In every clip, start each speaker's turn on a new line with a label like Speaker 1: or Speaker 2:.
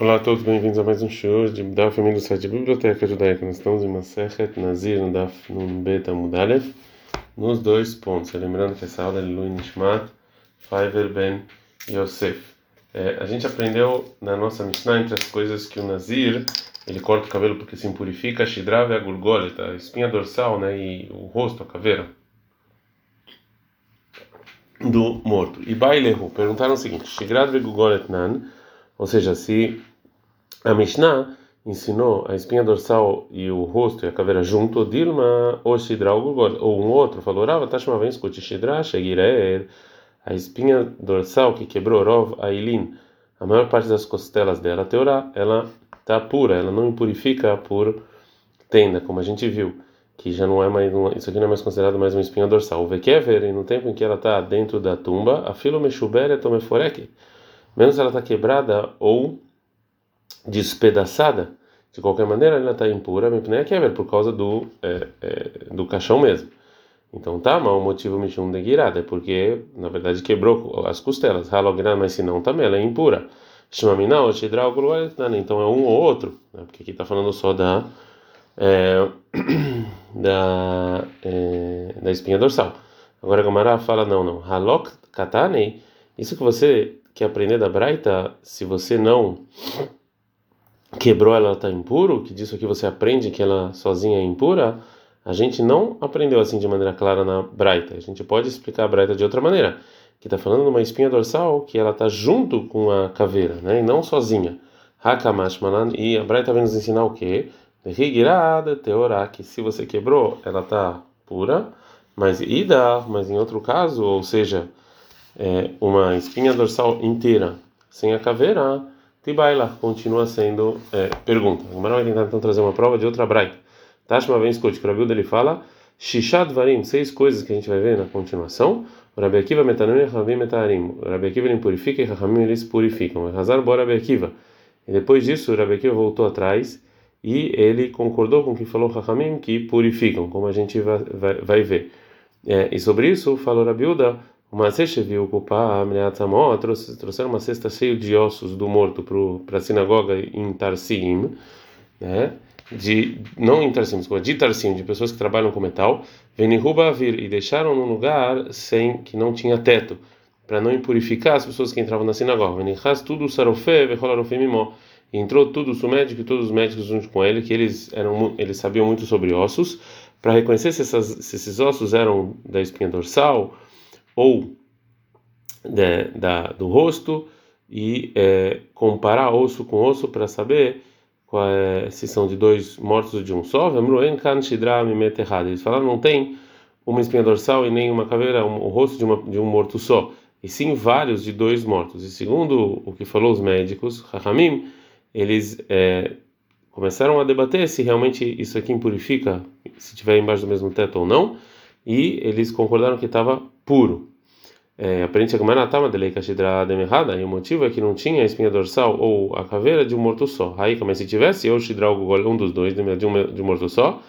Speaker 1: Olá a todos, bem-vindos a mais um show de da família do site Biblioteca Judaica. Nós estamos em Masechet Nazir no Daf Nun Bet Amudalev, nos dois pontos. Lembrando que essa aula é Lui Nishmat Faiver Ben Yosef. É, a gente aprendeu na nossa Mishnah entre as coisas que o Nazir ele corta o cabelo porque se impurifica, a e a Gurgoleta, a espinha dorsal né, e o rosto, a caveira do morto. E Bailehu perguntaram o seguinte: Shidrav e Gurgolet Nan, ou seja, se a Mishnah ensinou a espinha dorsal e o rosto e a caveira junto, Dilma ou Shidra ou um outro falou, Rava Tashma vem escute Shidra, Shegirer, a espinha dorsal que quebrou Rov Ailin, a maior parte das costelas dela, Teorá, ela está pura, ela não impurifica por tenda, como a gente viu, que já não é mais uma, isso aqui não é mais considerado mais uma espinha dorsal. O Vekever, no tempo em que ela está dentro da tumba, a filo Meshuber Tomeforek, menos ela está quebrada ou despedaçada, de qualquer maneira ela está impura, por causa do é, é, do caixão mesmo. Então tá, mas o motivo Mishum de Girada é porque na verdade quebrou as costelas. Halogran, mas se não também ela é impura. Shidral, então é um ou outro, né? porque aqui está falando só da é, da é, da espinha dorsal. Agora a Gamara fala não, não. Halok Katane, isso que você quer aprender da Braita, se você não quebrou, ela está impuro, que disso aqui você aprende que ela sozinha é impura, a gente não aprendeu assim de maneira clara na Braita. A gente pode explicar a Braita de outra maneira, que está falando de uma espinha dorsal que ela está junto com a caveira, né, e não sozinha. Hakamash manan, e a Braita vem nos ensinar o quê? Rigirada teorá, que se você quebrou, ela está pura, mas ida, mas em outro caso, ou seja, é, uma espinha dorsal inteira sem a caveira, Tibaila continua sendo é, pergunta. O Gemara vai tentar então trazer uma prova de outra braita. Tashma vem escute, Rabilda ele fala Shishad Varim, seis coisas que a gente vai ver na continuação. Rabi Akiva Ravim metarim. Rabi Akiva ele purifica e Rahamim eles purificam. Hazar bora Rabi Akiva. E depois disso Rabi Akiva voltou atrás e ele concordou com o que falou Rahamim que purificam, como a gente vai, vai, vai ver. É, e sobre isso falou Rabiuda uma cesta viu ocupar a trouxeram uma cesta cheia de ossos do morto para a sinagoga em Tarsim, né? De não em Tarsim, de Tarsim, de pessoas que trabalham com metal, vir e deixaram num lugar sem que não tinha teto, para não impurificar as pessoas que entravam na sinagoga. Venichas tudo sarofé, vecholarofé mimó. Entrou tudo o médico e todos os médicos junto com ele, que eles eram eles sabiam muito sobre ossos, para reconhecer se, essas, se esses ossos eram da espinha dorsal ou de, da, do rosto e é, comparar osso com osso para saber é, se são de dois mortos ou de um só. Eles falaram não tem uma espinha dorsal e nem uma caveira, um, o rosto de, uma, de um morto só, e sim vários de dois mortos. E segundo o que falou os médicos, Rahamim, eles é, começaram a debater se realmente isso aqui impurifica, se tiver embaixo do mesmo teto ou não, e eles concordaram que estava puro é, aprende a Gemara Tama delei kashidra errada e o motivo é que não tinha a espinha dorsal ou a caveira de um morto só. Aí, como se tivesse, ou shidra um dos dois, de um, de um morto só,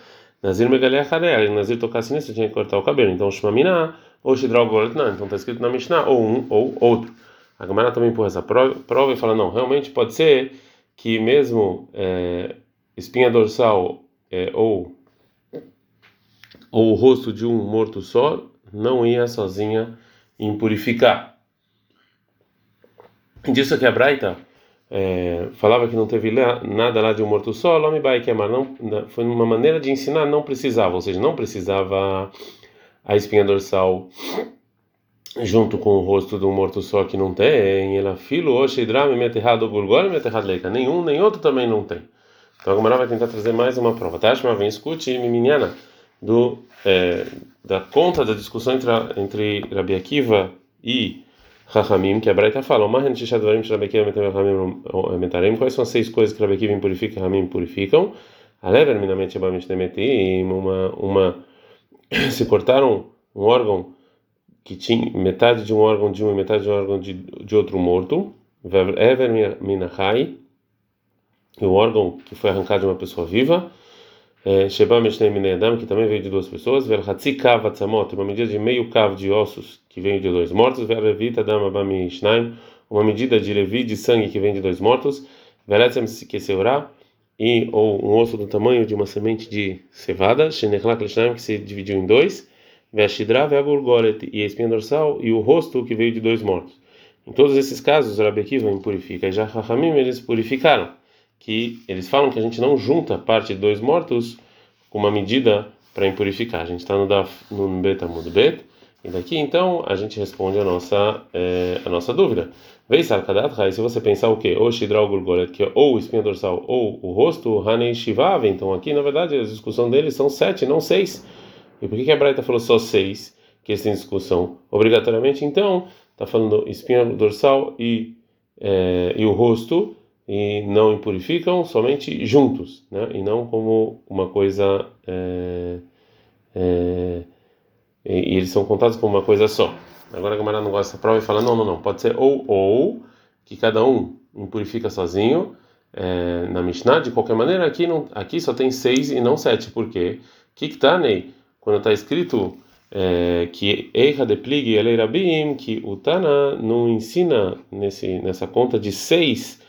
Speaker 1: Nazir megalea e Nazir tocasse nisso, tinha que cortar o cabelo. Então, shmamina ou shidra não. Então, está escrito na Mishnah, ou um ou outro. A Gemara também empurra essa prova e fala: não, realmente pode ser que mesmo é, espinha dorsal é, ou, ou o rosto de um morto só não ia sozinha impurificar. Disso que a Braita é, falava que não teve nada lá de um morto só, Lome Bai Kemar, não, foi uma maneira de ensinar, não precisava, ou seja, não precisava a espinha dorsal junto com o rosto um morto só que não tem, ela filo, oxidram, meterrado, burgol, meterrado leica, nenhum, nem outro também não tem. Então a Gomara vai tentar trazer mais uma prova. Tashma vem escute, miminiana, do é, da conta da discussão entre, entre Rabi Akiva e Rahamim, que a Braita fala, quais são as seis coisas que Rabi Akiva impurifica e Rahamim purificam? Uma, uma, se cortaram um órgão que tinha metade de um órgão de um e metade de um órgão de, de outro morto, Ever Minahai, o órgão que foi arrancado de uma pessoa viva, é, Sheba Meshnei Minedam, que também veio de duas pessoas, Ver Hatzi Kav Atzamot, uma medida de meio cavo de ossos, que veio de dois mortos, Ver Levita Dam Abami Shnaim, uma medida de levi de sangue que vem de dois mortos, Veletzem Keseurá, e ou um osso do tamanho de uma semente de cevada, Shenechlak Lishnaim, que se dividiu em dois, Veshidra Veagurgolet, e a espinha dorsal, e o rosto que veio de dois mortos. Em todos esses casos, Rabi Akiva impurifica, e já Rahamim eles purificaram, que eles falam que a gente não junta parte de dois mortos com uma medida para impurificar. A gente está no, no Betamud Bet, e daqui então a gente responde a nossa, é, a nossa dúvida. Vei Sarkadat Rai, se você pensar o que? Ou Shidral que é ou espinha dorsal ou o rosto, Hanei Shivav, então aqui na verdade a discussão deles são sete, não seis. E por que, que a Braita falou só seis? Que eles têm discussão obrigatoriamente, então está falando espinha dorsal e, é, e o rosto e não impurificam somente juntos, né? E não como uma coisa é, é, e, eles são contados como uma coisa só. Agora a Gamara não gosta da prova e fala: não, não, não, pode ser ou ou, que cada um impurifica sozinho. É, na Mishnah, de qualquer maneira, aqui, não, aqui só tem seis e não sete, por quê? Kiktanei, quando está escrito é, que Eicha de Plig Eleirabim, que o Tana não ensina nesse, nessa conta de seis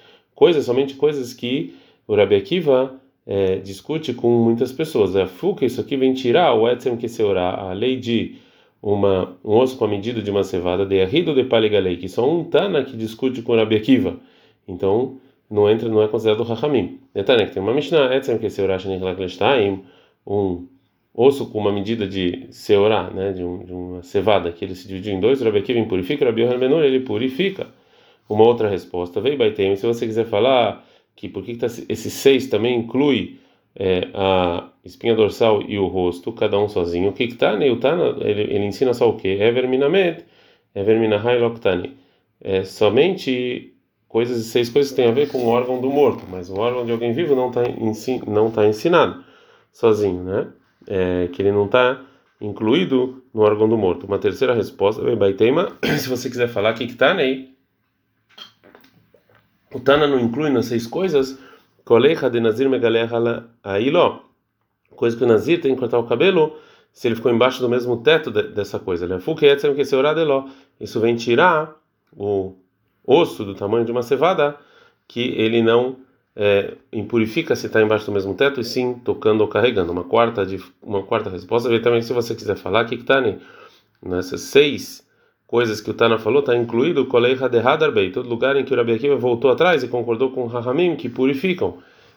Speaker 1: coisas, somente coisas que o Rabi Akiva é, discute com muitas pessoas. Né? A fuca, isso aqui vem tirar o etzem que se orar, a lei de uma, um osso com a medida de uma cevada, de arrido de Paligalei, que só um Tana que discute com o Rabi Akiva. Então, não entra, não é considerado rachamim. Netane, que tem uma Mishnah, etzem que se orar, um osso com uma medida de seorá, né, de, um, de, uma cevada, que ele se dividiu em dois, o Rabi Akiva impurifica, o Rabi Yohanan ele purifica uma outra resposta, veio Baitem, se você quiser falar que por que, tá, esse seis também inclui é, a espinha dorsal e o rosto, cada um sozinho. O que está? O Tana, ele, ele ensina só o que? É verminamet, é verminahai loktani. É somente coisas, seis coisas que têm a ver com o órgão do morto, mas o órgão de alguém vivo não está tá ensinado sozinho, né? É, que ele não está incluído no órgão do morto. Uma terceira resposta, tema se você quiser falar que está né? O Tana não inclui nas seis coisas de Nazir. Coisa que o Nazir tem que cortar o cabelo se ele ficou embaixo do mesmo teto de, dessa coisa. Isso vem tirar o osso do tamanho de uma cevada que ele não é, impurifica se está embaixo do mesmo teto e sim tocando ou carregando. Uma quarta, de, uma quarta resposta, vê também se você quiser falar que está nessas seis coisas que o Tana falou, está incluído o Koleiha de Hadarbei, todo lugar em que o Rabi Akiva voltou atrás e concordou com o Rahamim, que purificam.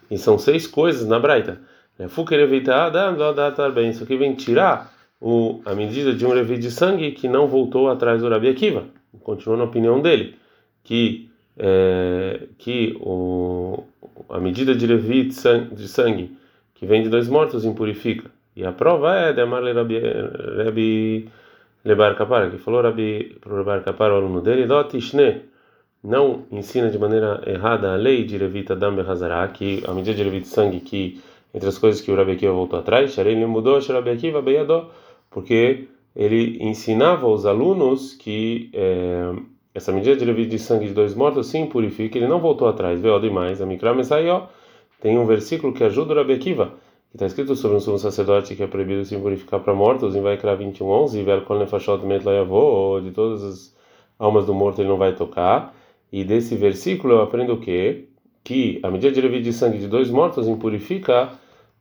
Speaker 1: E são seis coisas na Braita. Isso aqui vem tirar o, a medida de um levi de sangue que não voltou atrás do Rabi Akiva. Continua na opinião dele, que, é, que o, a medida de levi de sangue, de sangue que vem de dois mortos impurifica. E a prova é de Amar Rabi Lebar Kapara, que falou Rabi, para o Lebar Kapara, o aluno dele, Dotishne, não ensina de maneira errada a lei de Levita Dam Hazara, que a medida de Levita sangue, que entre as coisas que o Rabi Akiva voltou atrás, ele mudou Rabi Akiva Beyadó, porque ele ensinava aos alunos que é, essa medida de Levita de sangue de dois mortos sim purifica, ele não voltou atrás, veio demais, a Mikra Messaió, tem um versículo que ajuda o Rabi Akiva está escrito sobre um sumo sacerdote que é proibido se purificar para mortos, em Vaikra 21:11, Velkol Nefashot Met Loyavô, de todas as almas do morto ele não vai tocar. E desse versículo eu aprendo o quê? Que a medida de levi de sangue de dois mortos impurifica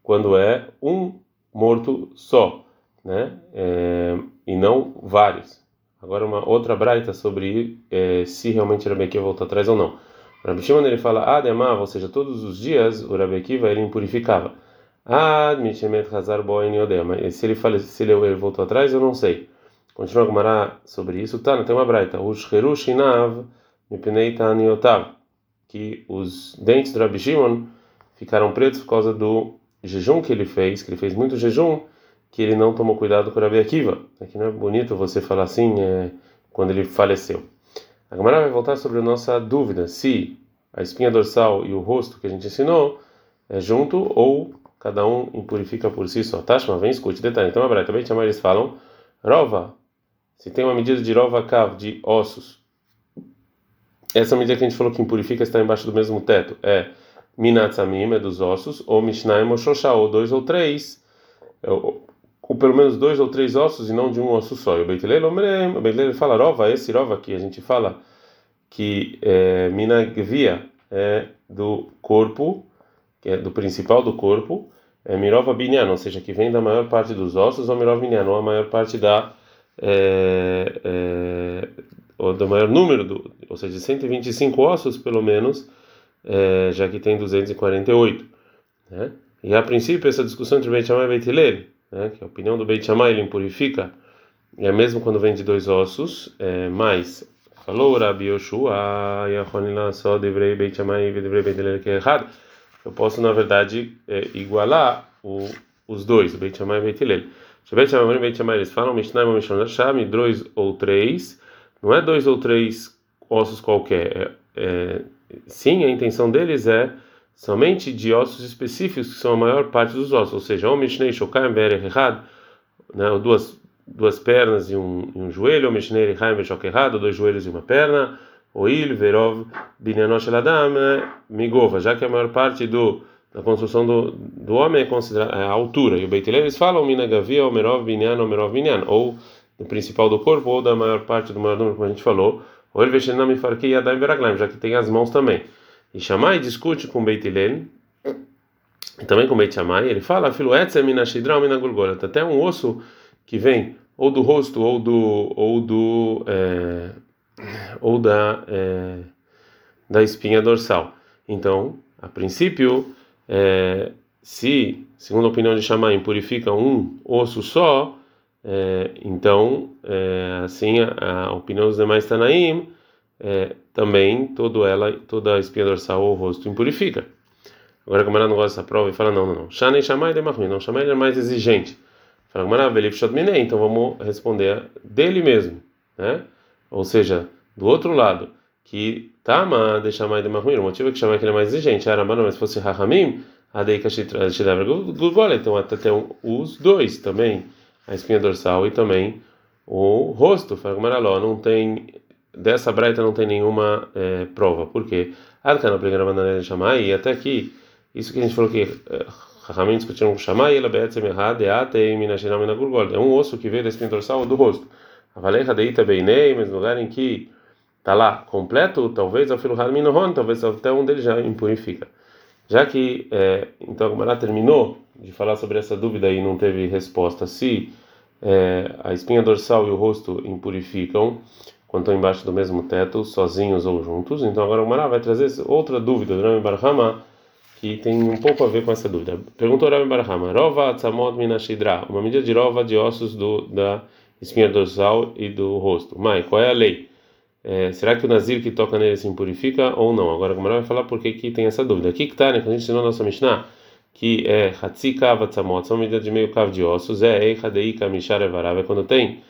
Speaker 1: quando é um morto só, né? É, e não vários. Agora uma outra braita sobre é, se realmente Rabi Akiva voltou atrás ou não. Rabi Shimon ele fala, ah, demava, ou seja, todos os dias o Rabi Akiva ele impurificava. Ah, Mishemet Hazar Boen Yodema. Se ele faleceu, ele voltou atrás, eu não sei. Continua a Gumará sobre isso. Tá, tem uma braita. Ushheru Shinav Mipnei Taniotav. Que os dentes do Rabi Shimon ficaram pretos por causa do jejum que ele fez, que ele fez muito jejum, que ele não tomou cuidado com o Rabi Akiva. Aqui não é bonito você falar assim é, quando ele faleceu. A Gumará vai voltar sobre a nossa dúvida se a espinha dorsal e o rosto que a gente ensinou é junto ou cada um impurifica por si só. Tashma, vem, escute, detalhe. Então, a também chama, eles falam, Rova, se tem uma medida de Rova Kav, de ossos, essa medida que a gente falou que impurifica está embaixo do mesmo teto, é Minatzamim, é dos ossos, ou Mishnaim ou ou dois ou três, é, ou, ou, pelo menos dois ou três ossos e não de um osso só. E o Beitilel, o Beitilel fala Rova, esse Rova que a gente fala que é, Minagvia é do corpo, que é do principal do corpo, é Mirova Binyan, ou seja, que vem da maior parte dos ossos, ou Mirova Binyan, ou a maior parte da. É, é, ou do maior número, do, ou seja, 125 ossos pelo menos, é, já que tem 248. Né? E a princípio, essa discussão entre Beit Shammai e Beit Hillel, né, que a opinião do Beit Shammai ele impurifica, é mesmo quando vem de dois ossos, é, mas falou Rabi Yoshua, Yachonila só devrei Beit Shammai e devrei Beit Hillel que é errado eu posso, na verdade, é, igualar o, os dois, o Beit Shammai e o Beit Hillel. O Beit Shammai e o Beit Shammai, eles falam Mishnah Mishnah Shami, dois ou três, não é dois ou três ossos qualquer. É, é, sim, a intenção deles é somente de ossos específicos, que são a maior parte dos ossos, ou seja, ou Mishnei Shokai Bere errado, né, duas, duas pernas e um, e um joelho, ou Mishnei Rehaim Beshok errado, dois joelhos e uma perna, Oil, Verov, Binyanosh Ladam, Migova, já que a maior parte do, da construção do, do homem é considerada é a altura. E o Beit eles falam Minagavia, Omerov, Binyan, Omerov, Binyan, ou do principal do corpo, ou da maior parte do maior número, como a gente falou. Ou ele Veshenam e Farkei Yadam Veraglaim, já que tem as mãos também. E Shammai discute com Beit e também com Beit Shammai, ele fala, Filo Etzem, Minashidra, Minagulgola, até um osso que vem ou do rosto ou do ou do é, ou da, é, da espinha dorsal. Então, a princípio, é, se, segundo a opinião de Shammai, purifica um osso só, é, então, é, assim, a, a, opinião dos demais Tanaim, é, também todo ela, toda a espinha dorsal ou o rosto impurifica. Agora a Gamara não gosta dessa prova e fala: não, não, não. Shanei Shammai de Mahmin, não, Shammai é mais exigente. Fala Gamara, Velif Shotminei, então vamos responder dele mesmo, né? Ou seja, do outro lado, que Tama deixa mais de Mahmir, o motivo é que chama que ele é mais exigente. Arambana, mas se fosse Rahamim, Adeika Shidavra Gulgola, então até tem os dois também, a espinha dorsal e também o rosto. Fagmaraló, não tem, dessa braita não tem nenhuma é, prova. Por quê? Adkana Pregana Mandana chamar e até aqui, isso que a gente falou que Rahamim discutiram com Shamai, ela be'etzem errad, eate e minashinam minagulgol. É um osso que veio da espinha dorsal ou do rosto. Avalecha deita beinei, mas no lugar em que está lá completo, talvez ao filo Harminohon, talvez até um deles já impurifica. Já que é, então a terminou de falar sobre essa dúvida e não teve resposta se é, a espinha dorsal e o rosto impurificam quando estão embaixo do mesmo teto, sozinhos ou juntos. Então agora a Gemara vai trazer outra dúvida do Rami Barhama que tem um pouco a ver com essa dúvida. Perguntou Rami Barhama: Rova tzamot minashidra, uma medida de rova de ossos do, da espinha dorsal e do rosto. Mai, qual é a lei? É, será que o Nazir que toca nele se impurifica ou não? Agora a Gamara vai falar por que, que tem essa dúvida. Aqui que está, né? Quando a gente ensinou a nossa Mishnah, que é Hatzi Kava Tzamot, são medidas de meio cavo de ossos, é Eichadei Kamishar Evarav, é quando tem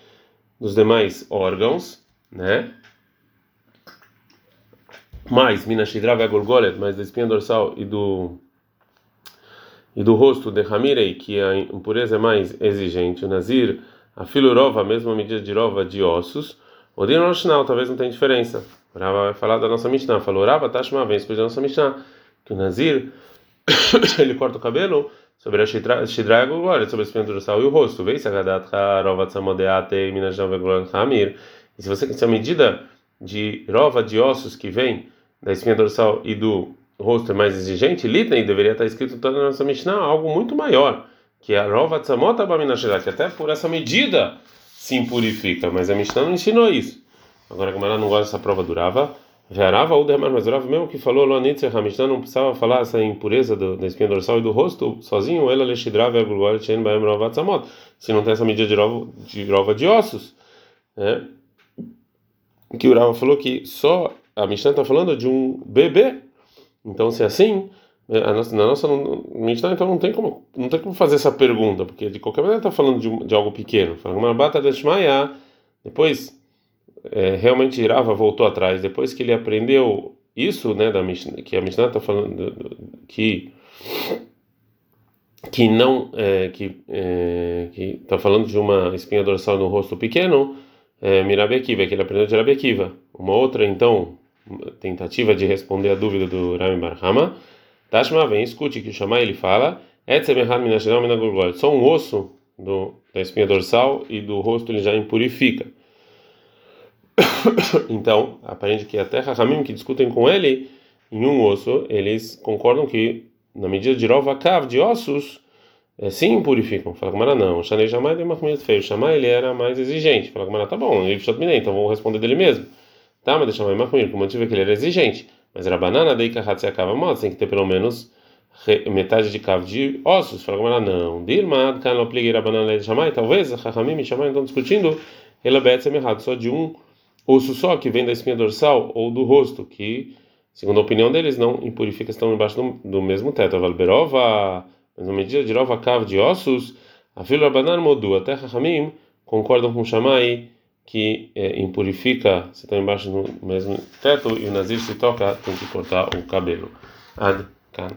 Speaker 1: dos demais órgãos, né? Mais Minashidra Vegorgolet, mais da espinha dorsal e do e do rosto de Hamirei, que a impureza é mais exigente, o Nazir, a Filurova, a mesma medida de rova de ossos, Odin Roshnal, talvez não tenha diferença. Rava vai falar da nossa Mishnah. Falou, Rava, Tashma, vem escolher da nossa Mishnah. Que o Nazir, ele corta o cabelo sobre a Shidra agora, sobre a espinha dorsal e o rosto. Vê se Agadat Rova Tsamodeate Minajam Vegulon Hamir. E se você se a medida de rova de ossos que vem da espinha dorsal e do rosto é mais exigente, Litnei deveria estar escrito toda na nossa Mishnah algo muito maior, que é a Rova Tsamota Baminashirá, que até por essa medida se impurifica, mas a Mishnah não ensinou isso. Agora a Gamara não gosta dessa prova durava. Jarava ou demais, mas durava mesmo que falou Lonitzer, a Mishnah não precisava falar essa impureza do, da espinha dorsal e do rosto sozinho, ela lechidrava e Se não tem essa medida de rova de, rova de ossos, né? Que o Rava falou que só a Mishnah está falando de um bebê. Então, se é assim, é, nossa, na nossa Mishnah, então não tem como não tem como fazer essa pergunta, porque de qualquer maneira está falando de, de algo pequeno. Fala uma bata de depois é, realmente Irava voltou atrás, depois que ele aprendeu isso, né, da Mishnah, que a Mishnah está falando que que não é, que é, que está falando de uma espinha dorsal no rosto pequeno, é, Mirabe Akiva, que ele aprendeu de Rabi Akiva. Uma outra então tentativa de responder a dúvida do Rami Barhama Tashma vem, escute que o Shammai ele fala, só um osso do, da espinha dorsal e do rosto ele já impurifica. então, aprende que até Rahamim que discutem com ele em um osso, eles concordam que na medida de rova cav de ossos, é, sim purificam. Fala Gamara não. Shanei jamais deu uma comida feia. Chamar ele era mais exigente. Fala Gamara, tá bom, ele então vou responder dele mesmo. Tá, mas deixa mais uma comida, porque o motivo é que ele era exigente. Mas era banana, daí que a ratze acaba moda, tem que ter pelo menos metade de cavo de ossos. Fala não. Dilma, can não pligueira banana de chamar, talvez Rahamim e chamar estão discutindo. Ela bete errado, só de um osso só que vem da espinha dorsal ou do rosto, que segundo a opinião deles não impurifica, estão embaixo do, do mesmo teto. Valberova mas na medida de Rova Kav de ossos, a fila Rabanan Modu, até Rahamim, concordam com Shammai que é, impurifica, se está embaixo do mesmo teto e o Nazir se toca, tem que cortar o cabelo. Ad Kan.